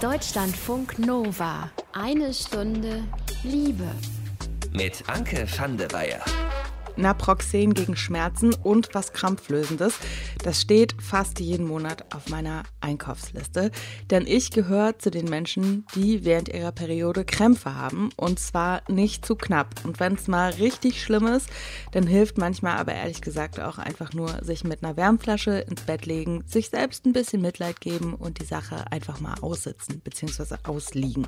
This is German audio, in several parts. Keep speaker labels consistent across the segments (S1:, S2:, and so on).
S1: Deutschlandfunk Nova. Eine Stunde Liebe.
S2: Mit Anke Weyer.
S3: Naproxen gegen Schmerzen und was Krampflösendes. Das steht fast jeden Monat auf meiner Einkaufsliste. Denn ich gehöre zu den Menschen, die während ihrer Periode Krämpfe haben. Und zwar nicht zu knapp. Und wenn es mal richtig schlimm ist, dann hilft manchmal aber ehrlich gesagt auch einfach nur sich mit einer Wärmflasche ins Bett legen, sich selbst ein bisschen Mitleid geben und die Sache einfach mal aussitzen bzw. ausliegen.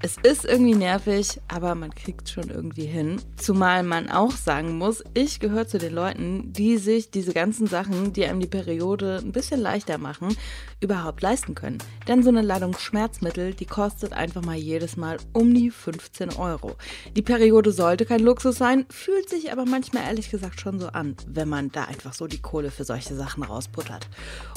S3: Es ist irgendwie nervig, aber man kriegt schon irgendwie hin. Zumal man auch sagen muss, ich gehöre zu den Leuten, die sich diese ganzen Sachen, die einem die Periode ein bisschen leichter machen, überhaupt leisten können. Denn so eine Ladung Schmerzmittel, die kostet einfach mal jedes Mal um die 15 Euro. Die Periode sollte kein Luxus sein, fühlt sich aber manchmal ehrlich gesagt schon so an, wenn man da einfach so die Kohle für solche Sachen rausputtert.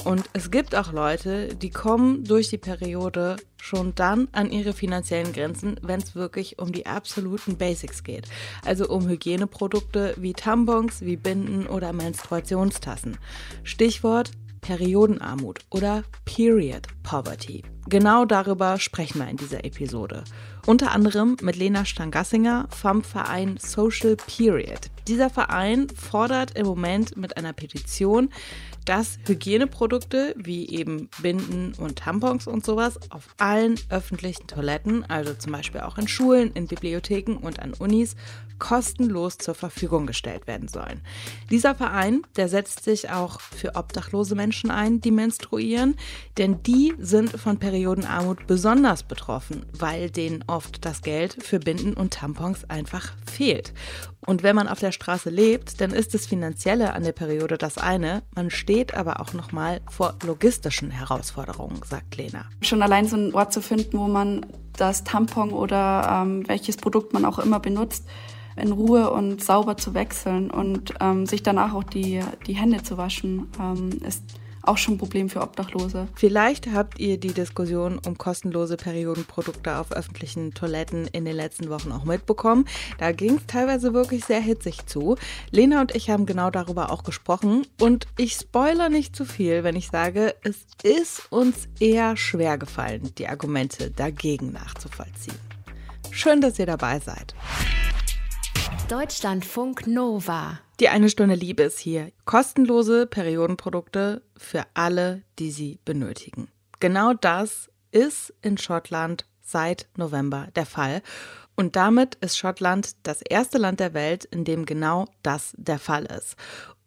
S3: Und es gibt auch Leute, die kommen durch die Periode schon dann an ihre finanziellen Grenzen, wenn es wirklich um die absoluten Basics geht. Also um Hygieneprodukte wie Tampons, wie Binden oder Menstruationstassen. Stichwort Periodenarmut oder Period Poverty. Genau darüber sprechen wir in dieser Episode. Unter anderem mit Lena Stangassinger vom Verein Social Period. Dieser Verein fordert im Moment mit einer Petition, dass Hygieneprodukte wie eben Binden und Tampons und sowas auf allen öffentlichen Toiletten, also zum Beispiel auch in Schulen, in Bibliotheken und an Unis, kostenlos zur Verfügung gestellt werden sollen. Dieser Verein, der setzt sich auch für obdachlose Menschen ein, die menstruieren, denn die sind von Periodenarmut besonders betroffen, weil denen oft das Geld für Binden und Tampons einfach fehlt. Und wenn man auf der Straße lebt, dann ist das Finanzielle an der Periode das eine, man steht aber auch nochmal vor logistischen Herausforderungen, sagt Lena.
S4: Schon allein so einen Ort zu finden, wo man das Tampon oder ähm, welches Produkt man auch immer benutzt, in Ruhe und sauber zu wechseln und ähm, sich danach auch die, die Hände zu waschen, ähm, ist auch schon ein Problem für Obdachlose.
S3: Vielleicht habt ihr die Diskussion um kostenlose Periodenprodukte auf öffentlichen Toiletten in den letzten Wochen auch mitbekommen. Da ging es teilweise wirklich sehr hitzig zu. Lena und ich haben genau darüber auch gesprochen und ich spoiler nicht zu viel, wenn ich sage, es ist uns eher schwer gefallen, die Argumente dagegen nachzuvollziehen. Schön, dass ihr dabei seid.
S1: Deutschlandfunk Nova.
S3: Die eine Stunde Liebe ist hier. Kostenlose Periodenprodukte für alle, die sie benötigen. Genau das ist in Schottland seit November der Fall. Und damit ist Schottland das erste Land der Welt, in dem genau das der Fall ist.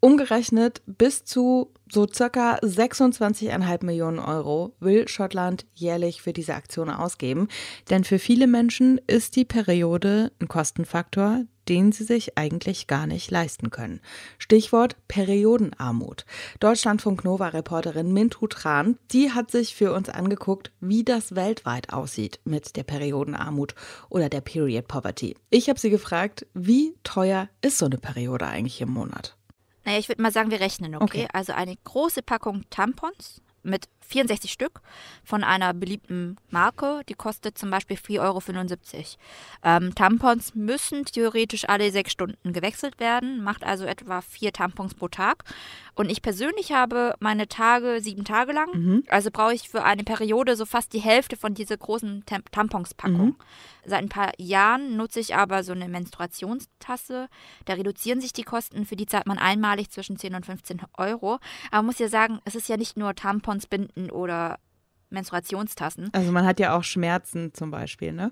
S3: Umgerechnet bis zu so circa 26,5 Millionen Euro will Schottland jährlich für diese Aktion ausgeben. Denn für viele Menschen ist die Periode ein Kostenfaktor, den sie sich eigentlich gar nicht leisten können. Stichwort Periodenarmut. Deutschlandfunk Nova-Reporterin Mintu Tran, die hat sich für uns angeguckt, wie das weltweit aussieht mit der Periodenarmut oder der Period Poverty. Ich habe sie gefragt, wie teuer ist so eine Periode eigentlich im Monat?
S5: Naja, ich würde mal sagen, wir rechnen, okay? okay? Also eine große Packung Tampons mit 64 Stück von einer beliebten Marke. Die kostet zum Beispiel 4,75 Euro. Ähm, Tampons müssen theoretisch alle sechs Stunden gewechselt werden, macht also etwa vier Tampons pro Tag. Und ich persönlich habe meine Tage sieben Tage lang. Mhm. Also brauche ich für eine Periode so fast die Hälfte von dieser großen Tam Tamponspackung. Mhm. Seit ein paar Jahren nutze ich aber so eine Menstruationstasse. Da reduzieren sich die Kosten. Für die zahlt man einmalig zwischen 10 und 15 Euro. Aber man muss ja sagen, es ist ja nicht nur Tampons, Binden oder Menstruationstassen.
S3: Also man hat ja auch Schmerzen zum Beispiel, ne?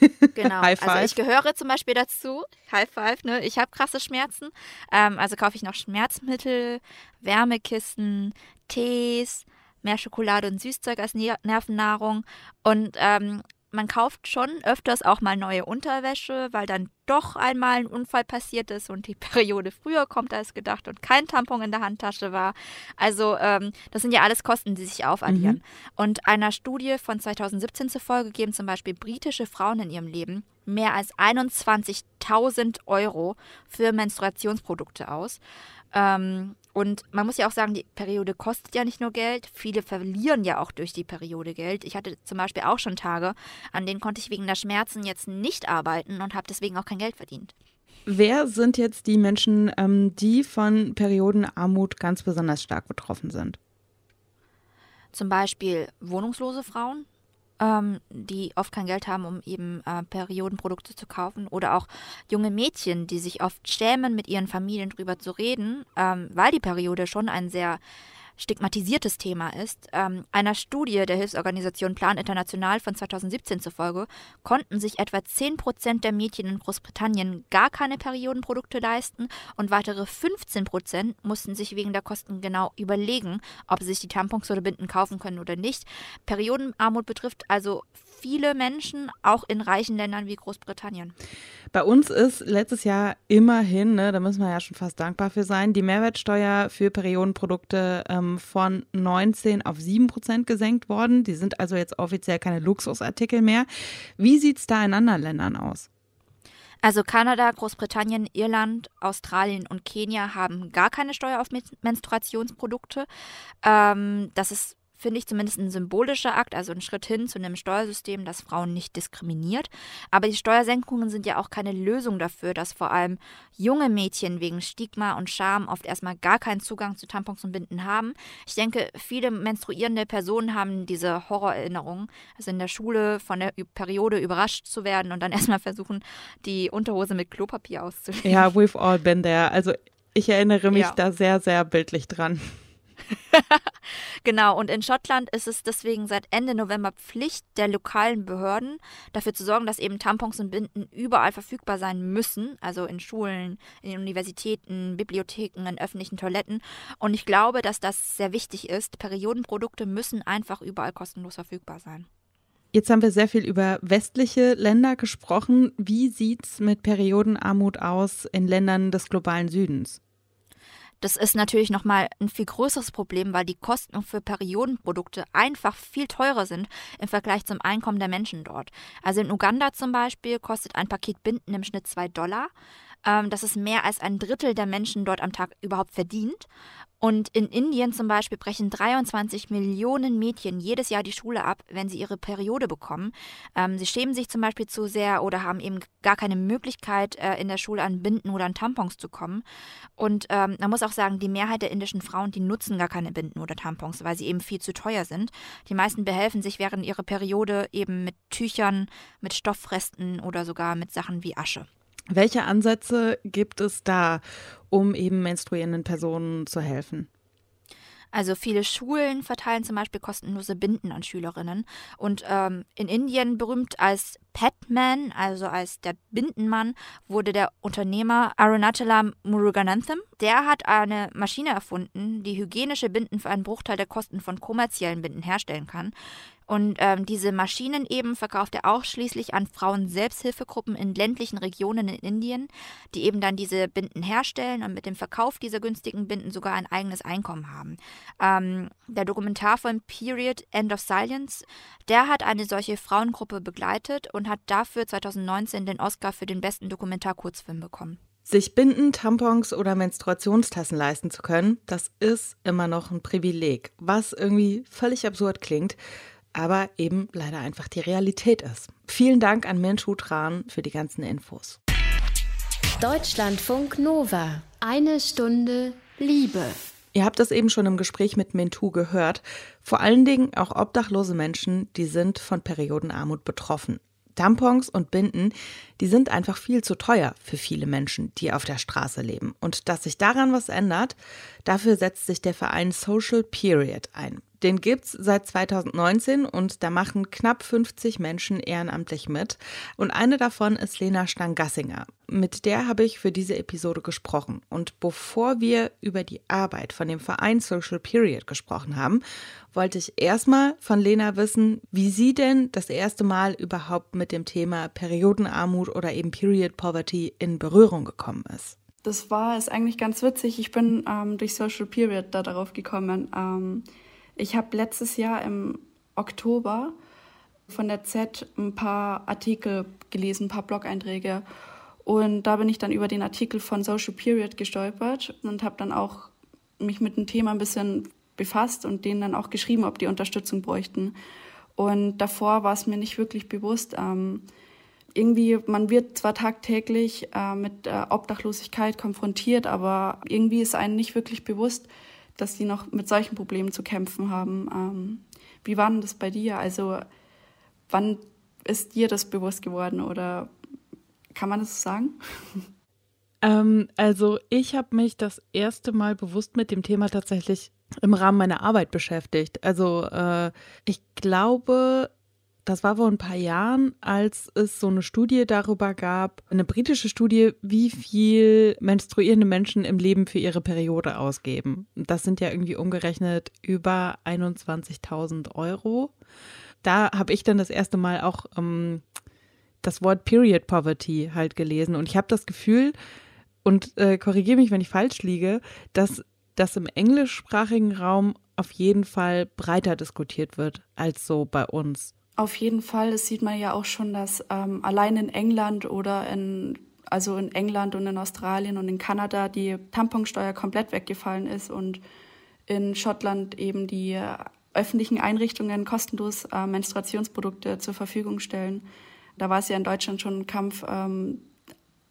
S5: Genau. High five. Also ich gehöre zum Beispiel dazu. High five, ne? Ich habe krasse Schmerzen. Ähm, also kaufe ich noch Schmerzmittel, Wärmekissen, Tees, mehr Schokolade und Süßzeug als Nervennahrung. Und ähm, man kauft schon öfters auch mal neue Unterwäsche, weil dann doch einmal ein Unfall passiert ist und die Periode früher kommt als gedacht und kein Tampon in der Handtasche war. Also ähm, das sind ja alles Kosten, die sich aufaddieren. Mhm. Und einer Studie von 2017 zufolge geben zum Beispiel britische Frauen in ihrem Leben mehr als 21.000 Euro für Menstruationsprodukte aus. Ähm, und man muss ja auch sagen, die Periode kostet ja nicht nur Geld. Viele verlieren ja auch durch die Periode Geld. Ich hatte zum Beispiel auch schon Tage, an denen konnte ich wegen der Schmerzen jetzt nicht arbeiten und habe deswegen auch kein Geld verdient.
S3: Wer sind jetzt die Menschen, ähm, die von Periodenarmut ganz besonders stark betroffen sind?
S5: Zum Beispiel wohnungslose Frauen, ähm, die oft kein Geld haben, um eben äh, Periodenprodukte zu kaufen. Oder auch junge Mädchen, die sich oft schämen, mit ihren Familien drüber zu reden, ähm, weil die Periode schon ein sehr stigmatisiertes Thema ist. Ähm, einer Studie der Hilfsorganisation Plan International von 2017 zufolge konnten sich etwa 10 Prozent der Mädchen in Großbritannien gar keine Periodenprodukte leisten und weitere 15 Prozent mussten sich wegen der Kosten genau überlegen, ob sie sich die Tampons oder Binden kaufen können oder nicht. Periodenarmut betrifft also viele Menschen, auch in reichen Ländern wie Großbritannien.
S3: Bei uns ist letztes Jahr immerhin, ne, da müssen wir ja schon fast dankbar für sein, die Mehrwertsteuer für Periodenprodukte ähm, von 19 auf 7 Prozent gesenkt worden. Die sind also jetzt offiziell keine Luxusartikel mehr. Wie sieht es da in anderen Ländern aus?
S5: Also Kanada, Großbritannien, Irland, Australien und Kenia haben gar keine Steuer auf Menstruationsprodukte. Ähm, das ist finde ich zumindest ein symbolischer Akt, also ein Schritt hin zu einem Steuersystem, das Frauen nicht diskriminiert. Aber die Steuersenkungen sind ja auch keine Lösung dafür, dass vor allem junge Mädchen wegen Stigma und Scham oft erstmal gar keinen Zugang zu Tampons und Binden haben. Ich denke, viele menstruierende Personen haben diese Horrorerinnerungen, also in der Schule von der Periode überrascht zu werden und dann erstmal versuchen, die Unterhose mit Klopapier auszulegen.
S3: Ja, we've all been there. Also ich erinnere mich ja. da sehr, sehr bildlich dran.
S5: genau, und in Schottland ist es deswegen seit Ende November Pflicht der lokalen Behörden, dafür zu sorgen, dass eben Tampons und Binden überall verfügbar sein müssen, also in Schulen, in Universitäten, Bibliotheken, in öffentlichen Toiletten. Und ich glaube, dass das sehr wichtig ist. Periodenprodukte müssen einfach überall kostenlos verfügbar sein.
S3: Jetzt haben wir sehr viel über westliche Länder gesprochen. Wie sieht es mit Periodenarmut aus in Ländern des globalen Südens?
S5: Das ist natürlich nochmal ein viel größeres Problem, weil die Kosten für Periodenprodukte einfach viel teurer sind im Vergleich zum Einkommen der Menschen dort. Also in Uganda zum Beispiel kostet ein Paket Binden im Schnitt zwei Dollar. Ähm, das ist mehr als ein Drittel der Menschen dort am Tag überhaupt verdient. Und in Indien zum Beispiel brechen 23 Millionen Mädchen jedes Jahr die Schule ab, wenn sie ihre Periode bekommen. Ähm, sie schämen sich zum Beispiel zu sehr oder haben eben gar keine Möglichkeit, äh, in der Schule an Binden oder an Tampons zu kommen. Und ähm, man muss auch sagen, die Mehrheit der indischen Frauen, die nutzen gar keine Binden oder Tampons, weil sie eben viel zu teuer sind. Die meisten behelfen sich während ihrer Periode eben mit Tüchern, mit Stoffresten oder sogar mit Sachen wie Asche.
S3: Welche Ansätze gibt es da, um eben menstruierenden Personen zu helfen?
S5: Also viele Schulen verteilen zum Beispiel kostenlose Binden an Schülerinnen. Und ähm, in Indien berühmt als Petman, also als der Bindenmann, wurde der Unternehmer Arunachalam Muruganantham. Der hat eine Maschine erfunden, die hygienische Binden für einen Bruchteil der Kosten von kommerziellen Binden herstellen kann. Und ähm, diese Maschinen eben verkauft er ausschließlich an Frauen-Selbsthilfegruppen in ländlichen Regionen in Indien, die eben dann diese Binden herstellen und mit dem Verkauf dieser günstigen Binden sogar ein eigenes Einkommen haben. Ähm, der Dokumentarfilm Period End of Silence, der hat eine solche Frauengruppe begleitet und hat dafür 2019 den Oscar für den besten Dokumentarkurzfilm bekommen.
S3: Sich Binden, Tampons oder Menstruationstassen leisten zu können, das ist immer noch ein Privileg, was irgendwie völlig absurd klingt aber eben leider einfach die Realität ist. Vielen Dank an Mensch Tran für die ganzen Infos.
S1: Deutschlandfunk Nova. Eine Stunde Liebe.
S3: Ihr habt das eben schon im Gespräch mit Mentu gehört. Vor allen Dingen auch obdachlose Menschen, die sind von Periodenarmut betroffen. Tampons und Binden, die sind einfach viel zu teuer für viele Menschen, die auf der Straße leben. Und dass sich daran was ändert, dafür setzt sich der Verein Social Period ein. Den gibt's seit 2019 und da machen knapp 50 Menschen ehrenamtlich mit. Und eine davon ist Lena Stangassinger. Mit der habe ich für diese Episode gesprochen. Und bevor wir über die Arbeit von dem Verein Social Period gesprochen haben, wollte ich erstmal von Lena wissen, wie sie denn das erste Mal überhaupt mit dem Thema Periodenarmut oder eben Period Poverty in Berührung gekommen ist.
S4: Das war es eigentlich ganz witzig. Ich bin ähm, durch Social Period da darauf gekommen. Ähm, ich habe letztes Jahr im Oktober von der Z ein paar Artikel gelesen, ein paar Blog-Einträge. Und da bin ich dann über den Artikel von Social Period gestolpert und habe dann auch mich mit dem Thema ein bisschen befasst und denen dann auch geschrieben, ob die Unterstützung bräuchten. Und davor war es mir nicht wirklich bewusst. Ähm, irgendwie, man wird zwar tagtäglich äh, mit äh, Obdachlosigkeit konfrontiert, aber irgendwie ist einem nicht wirklich bewusst, dass die noch mit solchen Problemen zu kämpfen haben. Ähm, wie war denn das bei dir? Also wann ist dir das bewusst geworden oder kann man das so sagen?
S3: Ähm, also ich habe mich das erste Mal bewusst mit dem Thema tatsächlich im Rahmen meiner Arbeit beschäftigt. Also äh, ich glaube, das war vor ein paar Jahren, als es so eine Studie darüber gab, eine britische Studie, wie viel menstruierende Menschen im Leben für ihre Periode ausgeben. Das sind ja irgendwie umgerechnet über 21.000 Euro. Da habe ich dann das erste Mal auch ähm, das Wort Period Poverty halt gelesen. Und ich habe das Gefühl, und äh, korrigiere mich, wenn ich falsch liege, dass das im englischsprachigen Raum auf jeden Fall breiter diskutiert wird als so bei uns.
S4: Auf jeden Fall. Das sieht man ja auch schon, dass ähm, allein in England oder in, also in England und in Australien und in Kanada die Tamponsteuer komplett weggefallen ist und in Schottland eben die öffentlichen Einrichtungen kostenlos äh, Menstruationsprodukte zur Verfügung stellen. Da war es ja in Deutschland schon ein Kampf, ähm,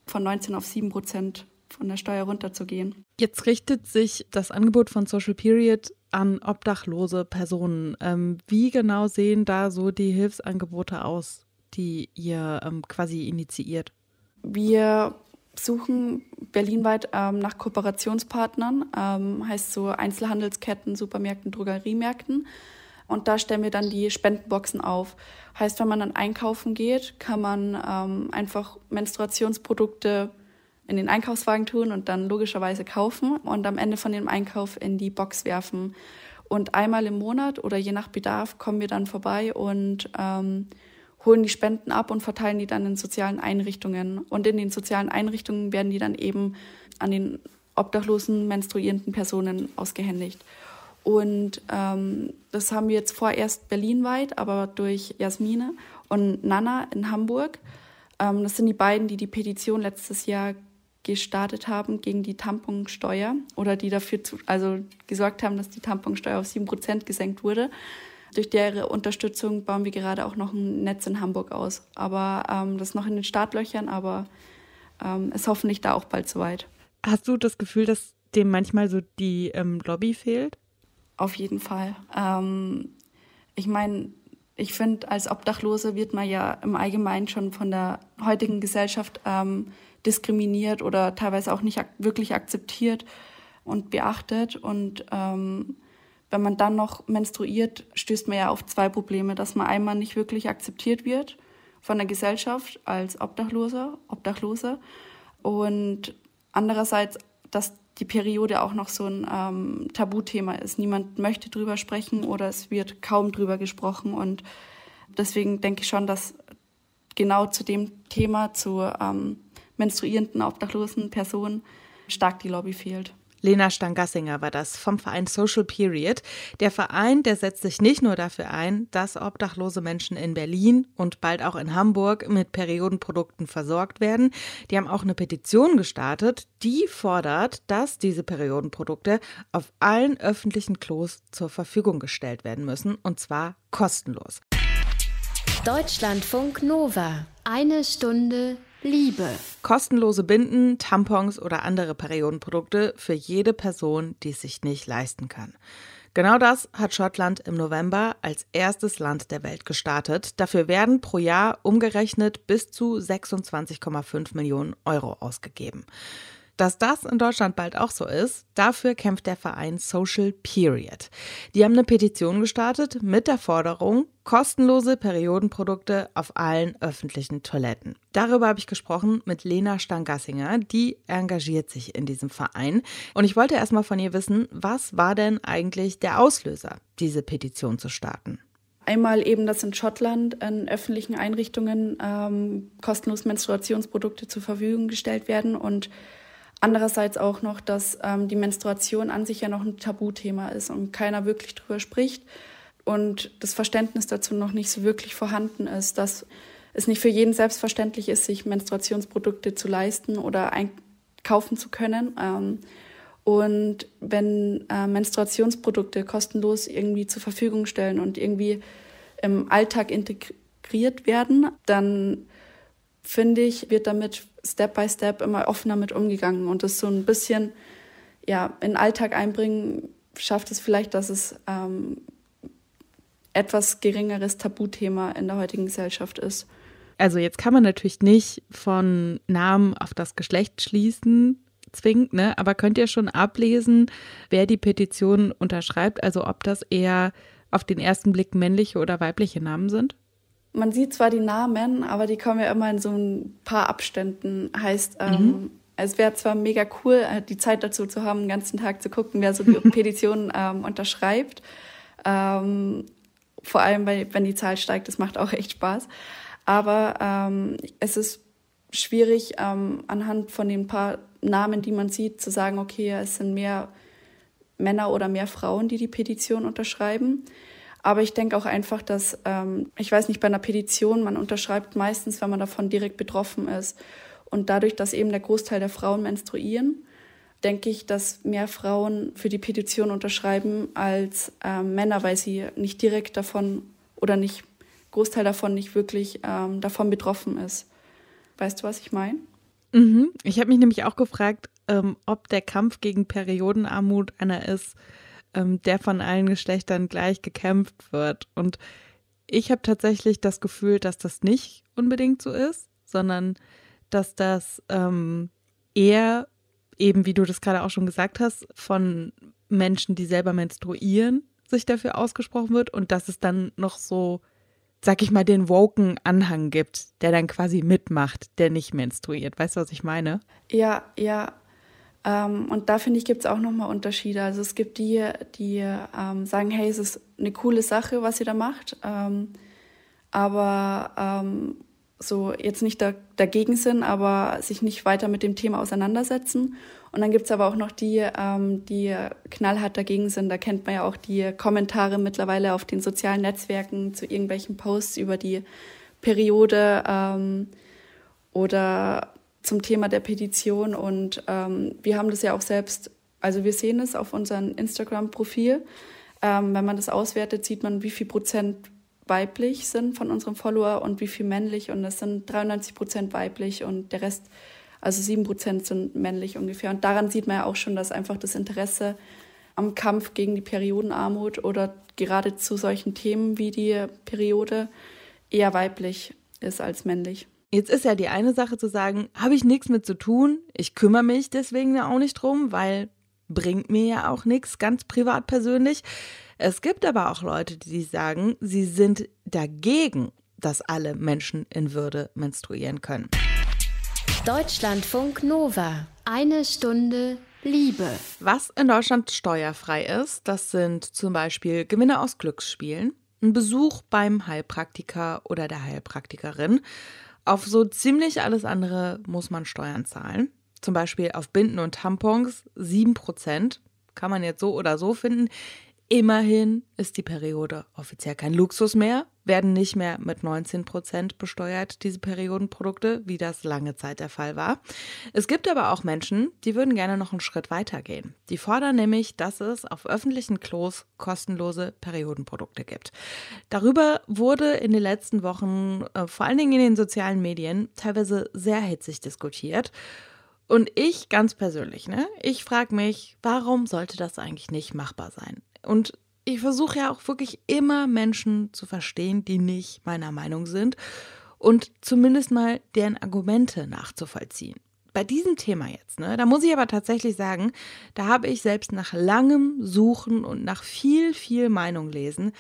S4: von 19 auf 7 Prozent von der Steuer runterzugehen.
S3: Jetzt richtet sich das Angebot von Social Period an obdachlose Personen. Ähm, wie genau sehen da so die Hilfsangebote aus, die ihr ähm, quasi initiiert?
S4: Wir suchen berlinweit ähm, nach Kooperationspartnern, ähm, heißt so Einzelhandelsketten, Supermärkten, Drogeriemärkten. Und da stellen wir dann die Spendenboxen auf. Heißt, wenn man dann einkaufen geht, kann man ähm, einfach Menstruationsprodukte in den Einkaufswagen tun und dann logischerweise kaufen und am Ende von dem Einkauf in die Box werfen. Und einmal im Monat oder je nach Bedarf kommen wir dann vorbei und ähm, holen die Spenden ab und verteilen die dann in sozialen Einrichtungen. Und in den sozialen Einrichtungen werden die dann eben an den obdachlosen, menstruierenden Personen ausgehändigt. Und ähm, das haben wir jetzt vorerst berlinweit, aber durch Jasmine und Nana in Hamburg. Ähm, das sind die beiden, die die Petition letztes Jahr gestartet haben gegen die Tamponsteuer oder die dafür zu, also gesorgt haben, dass die Tamponsteuer auf 7% gesenkt wurde. Durch deren Unterstützung bauen wir gerade auch noch ein Netz in Hamburg aus. Aber ähm, das ist noch in den Startlöchern, aber ähm, ist hoffentlich da auch bald soweit.
S3: Hast du das Gefühl, dass dem manchmal so die ähm, Lobby fehlt?
S4: Auf jeden Fall. Ähm, ich meine, ich finde, als Obdachlose wird man ja im Allgemeinen schon von der heutigen Gesellschaft ähm, diskriminiert oder teilweise auch nicht ak wirklich akzeptiert und beachtet. Und ähm, wenn man dann noch menstruiert, stößt man ja auf zwei Probleme, dass man einmal nicht wirklich akzeptiert wird von der Gesellschaft als Obdachloser, Obdachlose und andererseits, dass die Periode auch noch so ein ähm, Tabuthema ist. Niemand möchte drüber sprechen oder es wird kaum drüber gesprochen. Und deswegen denke ich schon, dass genau zu dem Thema, zu ähm, menstruierenden, obdachlosen Personen, stark die Lobby fehlt.
S3: Lena Stangassinger war das vom Verein Social Period. Der Verein, der setzt sich nicht nur dafür ein, dass obdachlose Menschen in Berlin und bald auch in Hamburg mit Periodenprodukten versorgt werden. Die haben auch eine Petition gestartet, die fordert, dass diese Periodenprodukte auf allen öffentlichen Klos zur Verfügung gestellt werden müssen und zwar kostenlos.
S1: Deutschlandfunk Nova. Eine Stunde Liebe.
S3: Kostenlose Binden, Tampons oder andere Periodenprodukte für jede Person, die es sich nicht leisten kann. Genau das hat Schottland im November als erstes Land der Welt gestartet. Dafür werden pro Jahr umgerechnet bis zu 26,5 Millionen Euro ausgegeben. Dass das in Deutschland bald auch so ist, dafür kämpft der Verein Social Period. Die haben eine Petition gestartet mit der Forderung, kostenlose Periodenprodukte auf allen öffentlichen Toiletten. Darüber habe ich gesprochen mit Lena Stangassinger, die engagiert sich in diesem Verein. Und ich wollte erstmal von ihr wissen, was war denn eigentlich der Auslöser, diese Petition zu starten?
S4: Einmal eben, dass in Schottland in öffentlichen Einrichtungen ähm, kostenlos Menstruationsprodukte zur Verfügung gestellt werden und Andererseits auch noch, dass ähm, die Menstruation an sich ja noch ein Tabuthema ist und keiner wirklich drüber spricht und das Verständnis dazu noch nicht so wirklich vorhanden ist, dass es nicht für jeden selbstverständlich ist, sich Menstruationsprodukte zu leisten oder einkaufen zu können. Ähm, und wenn äh, Menstruationsprodukte kostenlos irgendwie zur Verfügung stellen und irgendwie im Alltag integriert werden, dann finde ich, wird damit Step by Step immer offener mit umgegangen und das so ein bisschen ja, in den Alltag einbringen, schafft es vielleicht, dass es ähm, etwas geringeres Tabuthema in der heutigen Gesellschaft ist.
S3: Also jetzt kann man natürlich nicht von Namen auf das Geschlecht schließen, zwingend, ne? Aber könnt ihr schon ablesen, wer die Petition unterschreibt? Also ob das eher auf den ersten Blick männliche oder weibliche Namen sind?
S4: Man sieht zwar die Namen, aber die kommen ja immer in so ein paar Abständen. Heißt, ähm, mhm. es wäre zwar mega cool, äh, die Zeit dazu zu haben, den ganzen Tag zu gucken, wer so die Petition ähm, unterschreibt. Ähm, vor allem, weil, wenn die Zahl steigt, das macht auch echt Spaß. Aber ähm, es ist schwierig, ähm, anhand von den paar Namen, die man sieht, zu sagen, okay, es sind mehr Männer oder mehr Frauen, die die Petition unterschreiben. Aber ich denke auch einfach, dass, ähm, ich weiß nicht, bei einer Petition, man unterschreibt meistens, wenn man davon direkt betroffen ist. Und dadurch, dass eben der Großteil der Frauen menstruieren, denke ich, dass mehr Frauen für die Petition unterschreiben als äh, Männer, weil sie nicht direkt davon oder nicht Großteil davon nicht wirklich ähm, davon betroffen ist. Weißt du, was ich meine?
S3: Mhm. Ich habe mich nämlich auch gefragt, ähm, ob der Kampf gegen Periodenarmut einer ist, ähm, der von allen Geschlechtern gleich gekämpft wird. Und ich habe tatsächlich das Gefühl, dass das nicht unbedingt so ist, sondern dass das ähm, eher eben, wie du das gerade auch schon gesagt hast, von Menschen, die selber menstruieren, sich dafür ausgesprochen wird und dass es dann noch so sag ich mal, den woken Anhang gibt, der dann quasi mitmacht, der nicht menstruiert. Weißt du, was ich meine?
S4: Ja, ja. Ähm, und da finde ich, gibt es auch nochmal Unterschiede. Also es gibt die, die ähm, sagen, hey, es ist eine coole Sache, was ihr da macht. Ähm, aber ähm, so jetzt nicht da, dagegen sind, aber sich nicht weiter mit dem Thema auseinandersetzen. Und dann gibt es aber auch noch die, ähm, die knallhart dagegen sind. Da kennt man ja auch die Kommentare mittlerweile auf den sozialen Netzwerken zu irgendwelchen Posts über die Periode ähm, oder zum Thema der Petition. Und ähm, wir haben das ja auch selbst, also wir sehen es auf unserem Instagram-Profil. Ähm, wenn man das auswertet, sieht man, wie viel Prozent weiblich sind von unserem Follower und wie viel männlich. Und das sind 93 Prozent weiblich und der Rest, also 7 Prozent sind männlich ungefähr. Und daran sieht man ja auch schon, dass einfach das Interesse am Kampf gegen die Periodenarmut oder gerade zu solchen Themen wie die Periode eher weiblich ist als männlich.
S3: Jetzt ist ja die eine Sache zu sagen, habe ich nichts mit zu tun, ich kümmere mich deswegen ja auch nicht drum, weil bringt mir ja auch nichts, ganz privat persönlich. Es gibt aber auch Leute, die sagen, sie sind dagegen, dass alle Menschen in Würde menstruieren können.
S1: Deutschlandfunk Nova. Eine Stunde Liebe.
S3: Was in Deutschland steuerfrei ist, das sind zum Beispiel Gewinne aus Glücksspielen, ein Besuch beim Heilpraktiker oder der Heilpraktikerin. Auf so ziemlich alles andere muss man Steuern zahlen. Zum Beispiel auf Binden und Tampons 7%. Kann man jetzt so oder so finden. Immerhin ist die Periode offiziell kein Luxus mehr, werden nicht mehr mit 19 Prozent besteuert, diese Periodenprodukte, wie das lange Zeit der Fall war. Es gibt aber auch Menschen, die würden gerne noch einen Schritt weiter gehen. Die fordern nämlich, dass es auf öffentlichen Klos kostenlose Periodenprodukte gibt. Darüber wurde in den letzten Wochen, äh, vor allen Dingen in den sozialen Medien, teilweise sehr hitzig diskutiert. Und ich ganz persönlich, ne? Ich frage mich, warum sollte das eigentlich nicht machbar sein? Und ich versuche ja auch wirklich immer Menschen zu verstehen, die nicht meiner Meinung sind und zumindest mal deren Argumente nachzuvollziehen. Bei diesem Thema jetzt, ne, da muss ich aber tatsächlich sagen, da habe ich selbst nach langem Suchen und nach viel, viel Meinung lesen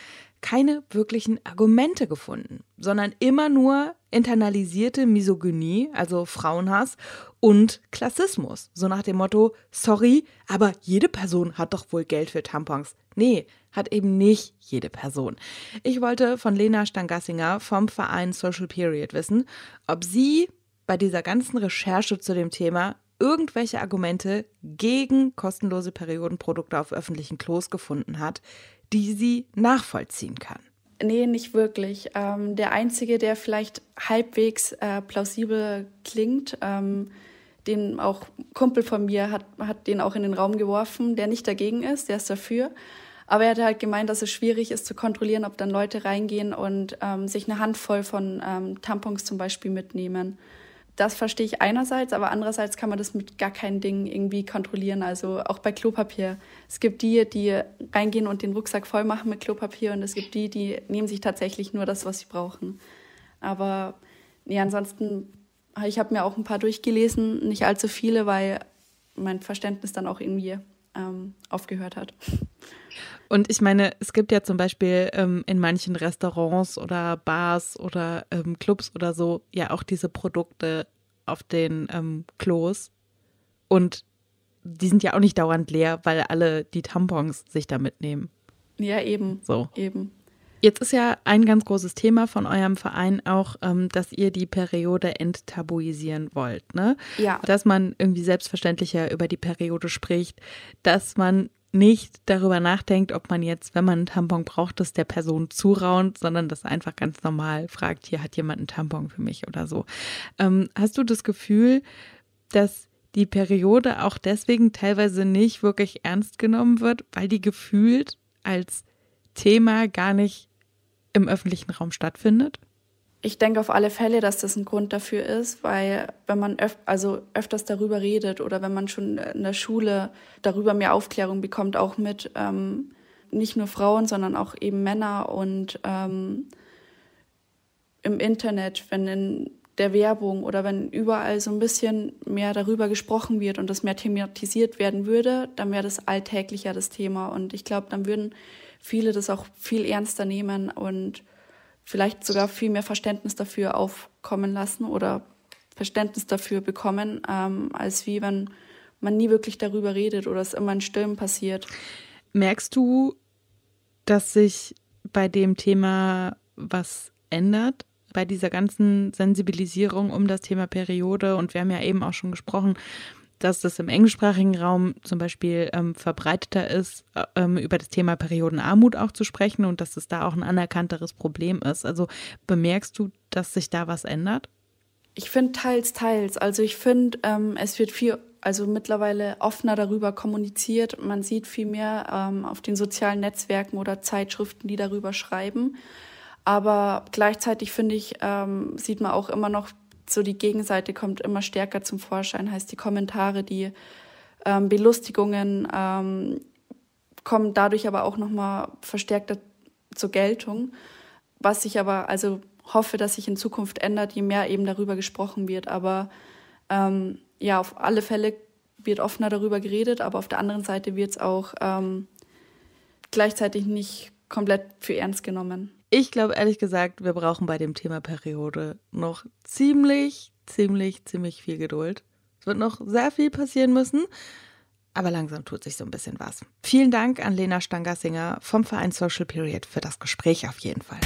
S3: keine wirklichen Argumente gefunden, sondern immer nur internalisierte Misogynie, also Frauenhass und Klassismus. So nach dem Motto, sorry, aber jede Person hat doch wohl Geld für Tampons. Nee, hat eben nicht jede Person. Ich wollte von Lena Stangassinger vom Verein Social Period wissen, ob sie bei dieser ganzen Recherche zu dem Thema irgendwelche Argumente gegen kostenlose Periodenprodukte auf öffentlichen Klos gefunden hat, die sie nachvollziehen kann.
S4: Nee, nicht wirklich. Ähm, der einzige, der vielleicht halbwegs äh, plausibel klingt, ähm, den auch Kumpel von mir hat, hat den auch in den Raum geworfen, der nicht dagegen ist, der ist dafür. Aber er hat halt gemeint, dass es schwierig ist zu kontrollieren, ob dann Leute reingehen und ähm, sich eine Handvoll von ähm, Tampons zum Beispiel mitnehmen. das verstehe ich einerseits, aber andererseits kann man das mit gar keinen Dingen irgendwie kontrollieren. Also auch bei Klopapier. Es gibt die, die reingehen und den Rucksack voll machen mit Klopapier und es gibt die, die nehmen sich tatsächlich nur das, was sie brauchen. Aber nee, ansonsten, ich habe mir auch ein paar durchgelesen, nicht allzu viele, weil mein Verständnis dann auch irgendwie ähm, aufgehört hat.
S3: Und ich meine, es gibt ja zum Beispiel ähm, in manchen Restaurants oder Bars oder ähm, Clubs oder so ja auch diese Produkte auf den ähm, Klos. Und die sind ja auch nicht dauernd leer, weil alle die Tampons sich da mitnehmen.
S4: Ja, eben.
S3: So.
S4: Eben.
S3: Jetzt ist ja ein ganz großes Thema von eurem Verein auch, ähm, dass ihr die Periode enttabuisieren wollt, ne?
S4: Ja.
S3: Dass man irgendwie selbstverständlicher über die Periode spricht, dass man nicht darüber nachdenkt, ob man jetzt, wenn man einen Tampon braucht, das der Person zuraunt, sondern das einfach ganz normal fragt, hier hat jemand einen Tampon für mich oder so. Ähm, hast du das Gefühl, dass die Periode auch deswegen teilweise nicht wirklich ernst genommen wird, weil die gefühlt als Thema gar nicht im öffentlichen Raum stattfindet?
S4: Ich denke auf alle Fälle, dass das ein Grund dafür ist, weil wenn man öf also öfters darüber redet oder wenn man schon in der Schule darüber mehr Aufklärung bekommt, auch mit ähm, nicht nur Frauen, sondern auch eben Männer und ähm, im Internet, wenn in der Werbung oder wenn überall so ein bisschen mehr darüber gesprochen wird und das mehr thematisiert werden würde, dann wäre das alltäglicher das Thema. Und ich glaube, dann würden viele das auch viel ernster nehmen und vielleicht sogar viel mehr Verständnis dafür aufkommen lassen oder Verständnis dafür bekommen, ähm, als wie wenn man nie wirklich darüber redet oder es immer in Stillen passiert.
S3: Merkst du, dass sich bei dem Thema was ändert? Bei dieser ganzen Sensibilisierung um das Thema Periode und wir haben ja eben auch schon gesprochen, dass das im englischsprachigen Raum zum Beispiel ähm, verbreiteter ist, äh, ähm, über das Thema Periodenarmut auch zu sprechen und dass es da auch ein anerkannteres Problem ist. Also bemerkst du, dass sich da was ändert?
S4: Ich finde teils, teils. Also ich finde, ähm, es wird viel, also mittlerweile offener darüber kommuniziert. Man sieht viel mehr ähm, auf den sozialen Netzwerken oder Zeitschriften, die darüber schreiben. Aber gleichzeitig finde ich, ähm, sieht man auch immer noch so die Gegenseite kommt immer stärker zum Vorschein, heißt die Kommentare, die ähm, Belustigungen ähm, kommen dadurch aber auch nochmal verstärkter zur Geltung, was ich aber also hoffe, dass sich in Zukunft ändert, je mehr eben darüber gesprochen wird. Aber ähm, ja, auf alle Fälle wird offener darüber geredet, aber auf der anderen Seite wird es auch ähm, gleichzeitig nicht komplett für ernst genommen.
S3: Ich glaube ehrlich gesagt, wir brauchen bei dem Thema Periode noch ziemlich, ziemlich, ziemlich viel Geduld. Es wird noch sehr viel passieren müssen, aber langsam tut sich so ein bisschen was. Vielen Dank an Lena Stangersinger vom Verein Social Period für das Gespräch auf jeden Fall.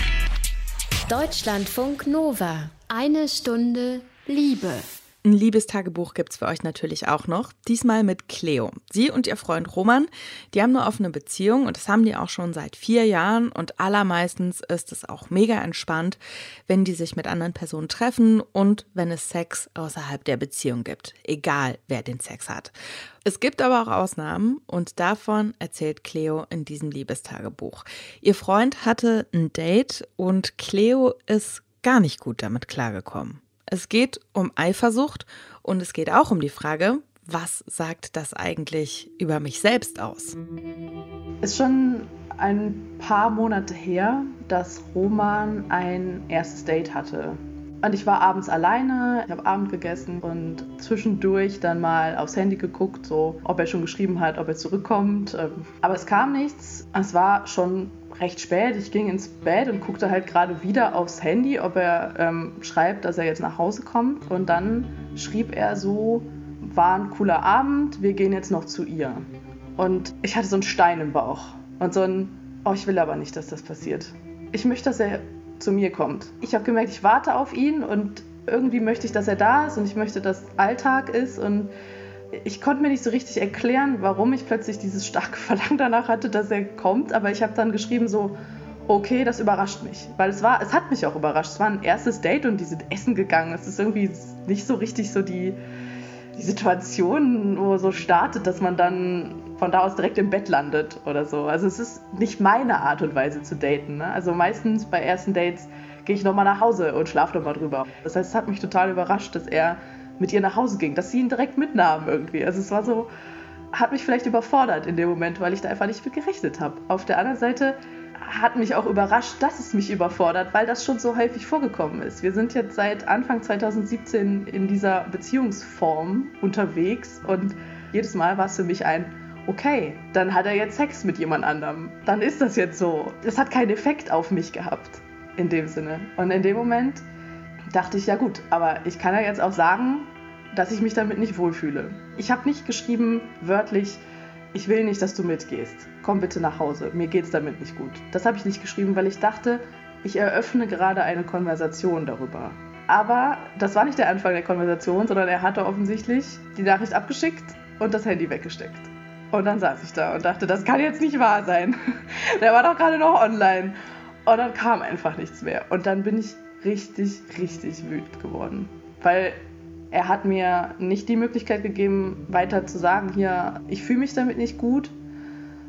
S1: Deutschlandfunk Nova. Eine Stunde Liebe.
S3: Ein Liebestagebuch gibt es für euch natürlich auch noch. Diesmal mit Cleo. Sie und ihr Freund Roman, die haben eine offene Beziehung und das haben die auch schon seit vier Jahren. Und allermeistens ist es auch mega entspannt, wenn die sich mit anderen Personen treffen und wenn es Sex außerhalb der Beziehung gibt. Egal, wer den Sex hat. Es gibt aber auch Ausnahmen und davon erzählt Cleo in diesem Liebestagebuch. Ihr Freund hatte ein Date und Cleo ist gar nicht gut damit klargekommen. Es geht um Eifersucht und es geht auch um die Frage, was sagt das eigentlich über mich selbst aus?
S6: Es ist schon ein paar Monate her, dass Roman ein erstes Date hatte. Und ich war abends alleine, ich habe Abend gegessen und zwischendurch dann mal aufs Handy geguckt, so ob er schon geschrieben hat, ob er zurückkommt. Ähm, aber es kam nichts. Es war schon recht spät. Ich ging ins Bett und guckte halt gerade wieder aufs Handy, ob er ähm, schreibt, dass er jetzt nach Hause kommt. Und dann schrieb er so, war ein cooler Abend, wir gehen jetzt noch zu ihr. Und ich hatte so einen Stein im Bauch und so ein, oh, ich will aber nicht, dass das passiert. Ich möchte, dass er zu mir kommt. Ich habe gemerkt, ich warte auf ihn und irgendwie möchte ich, dass er da ist und ich möchte, dass Alltag ist und ich konnte mir nicht so richtig erklären, warum ich plötzlich dieses starke Verlangen danach hatte, dass er kommt, aber ich habe dann geschrieben so, okay, das überrascht mich, weil es war, es hat mich auch überrascht. Es war ein erstes Date und die sind essen gegangen. Es ist irgendwie nicht so richtig so die, die Situation, wo so startet, dass man dann von da aus direkt im Bett landet oder so. Also es ist nicht meine Art und Weise zu daten. Ne? Also meistens bei ersten Dates gehe ich nochmal nach Hause und schlafe nochmal drüber. Das heißt, es hat mich total überrascht, dass er mit ihr nach Hause ging, dass sie ihn direkt mitnahm irgendwie. Also es war so, hat mich vielleicht überfordert in dem Moment, weil ich da einfach nicht mit gerechnet habe. Auf der anderen Seite hat mich auch überrascht, dass es mich überfordert, weil das schon so häufig vorgekommen ist. Wir sind jetzt seit Anfang 2017 in dieser Beziehungsform unterwegs und jedes Mal war es für mich ein, okay, dann hat er jetzt Sex mit jemand anderem. Dann ist das jetzt so. Es hat keinen Effekt auf mich gehabt, in dem Sinne. Und in dem Moment dachte ich, ja gut, aber ich kann ja jetzt auch sagen, dass ich mich damit nicht wohlfühle. Ich habe nicht geschrieben, wörtlich, ich will nicht, dass du mitgehst. Komm bitte nach Hause. Mir geht's damit nicht gut. Das habe ich nicht geschrieben, weil ich dachte, ich eröffne gerade eine Konversation darüber. Aber das war nicht der Anfang der Konversation, sondern er hatte offensichtlich die Nachricht abgeschickt und das Handy weggesteckt. Und dann saß ich da und dachte, das kann jetzt nicht wahr sein. Der war doch gerade noch online. Und dann kam einfach nichts mehr. Und dann bin ich richtig, richtig wütend geworden. Weil er hat mir nicht die Möglichkeit gegeben, weiter zu sagen, hier, ich fühle mich damit nicht gut.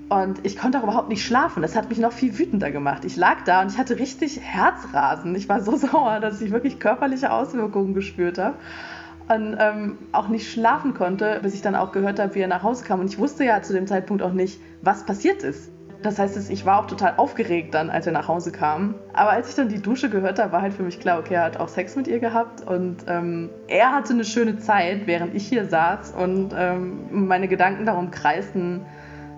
S6: Und ich konnte auch überhaupt nicht schlafen. Das hat mich noch viel wütender gemacht. Ich lag da und ich hatte richtig Herzrasen. Ich war so sauer, dass ich wirklich körperliche Auswirkungen gespürt habe. Und ähm, auch nicht schlafen konnte, bis ich dann auch gehört habe, wie er nach Hause kam. Und ich wusste ja zu dem Zeitpunkt auch nicht, was passiert ist. Das heißt, ich war auch total aufgeregt dann, als er nach Hause kam. Aber als ich dann die Dusche gehört habe, war halt für mich klar, okay, er hat auch Sex mit ihr gehabt und ähm, er hatte eine schöne Zeit, während ich hier saß und ähm, meine Gedanken darum kreisten,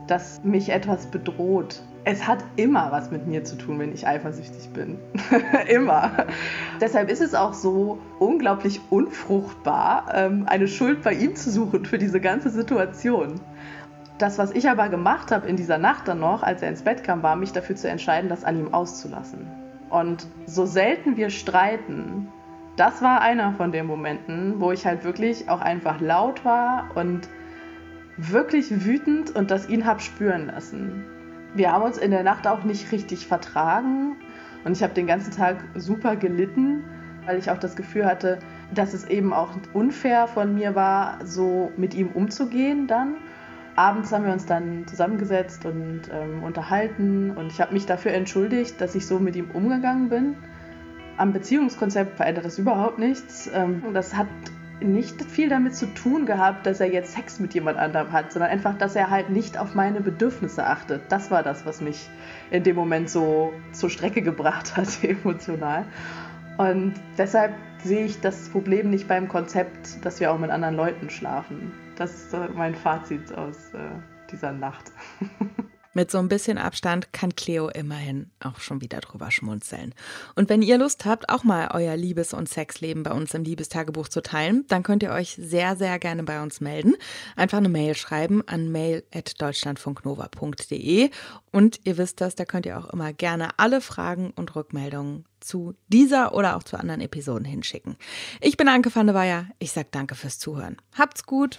S6: dass mich etwas bedroht. Es hat immer was mit mir zu tun, wenn ich eifersüchtig bin. immer. Deshalb ist es auch so unglaublich unfruchtbar, ähm, eine Schuld bei ihm zu suchen für diese ganze Situation. Das, was ich aber gemacht habe in dieser Nacht dann noch, als er ins Bett kam, war mich dafür zu entscheiden, das an ihm auszulassen. Und so selten wir streiten, das war einer von den Momenten, wo ich halt wirklich auch einfach laut war und wirklich wütend und das ihn habe spüren lassen. Wir haben uns in der Nacht auch nicht richtig vertragen und ich habe den ganzen Tag super gelitten, weil ich auch das Gefühl hatte, dass es eben auch unfair von mir war, so mit ihm umzugehen dann abends haben wir uns dann zusammengesetzt und ähm, unterhalten und ich habe mich dafür entschuldigt, dass ich so mit ihm umgegangen bin. Am Beziehungskonzept verändert das überhaupt nichts. Ähm, das hat nicht viel damit zu tun gehabt, dass er jetzt Sex mit jemand anderem hat, sondern einfach, dass er halt nicht auf meine Bedürfnisse achtet. Das war das, was mich in dem Moment so zur Strecke gebracht hat, emotional. Und deshalb sehe ich das Problem nicht beim Konzept, dass wir auch mit anderen Leuten schlafen. Das ist mein Fazit aus äh, dieser Nacht.
S3: Mit so ein bisschen Abstand kann Cleo immerhin auch schon wieder drüber schmunzeln. Und wenn ihr Lust habt, auch mal euer Liebes- und Sexleben bei uns im Liebestagebuch zu teilen, dann könnt ihr euch sehr, sehr gerne bei uns melden. Einfach eine Mail schreiben an mail.deutschlandfunknova.de. Und ihr wisst das, da könnt ihr auch immer gerne alle Fragen und Rückmeldungen zu dieser oder auch zu anderen Episoden hinschicken. Ich bin Anke van der Weyer. Ich sage danke fürs Zuhören. Habt's gut.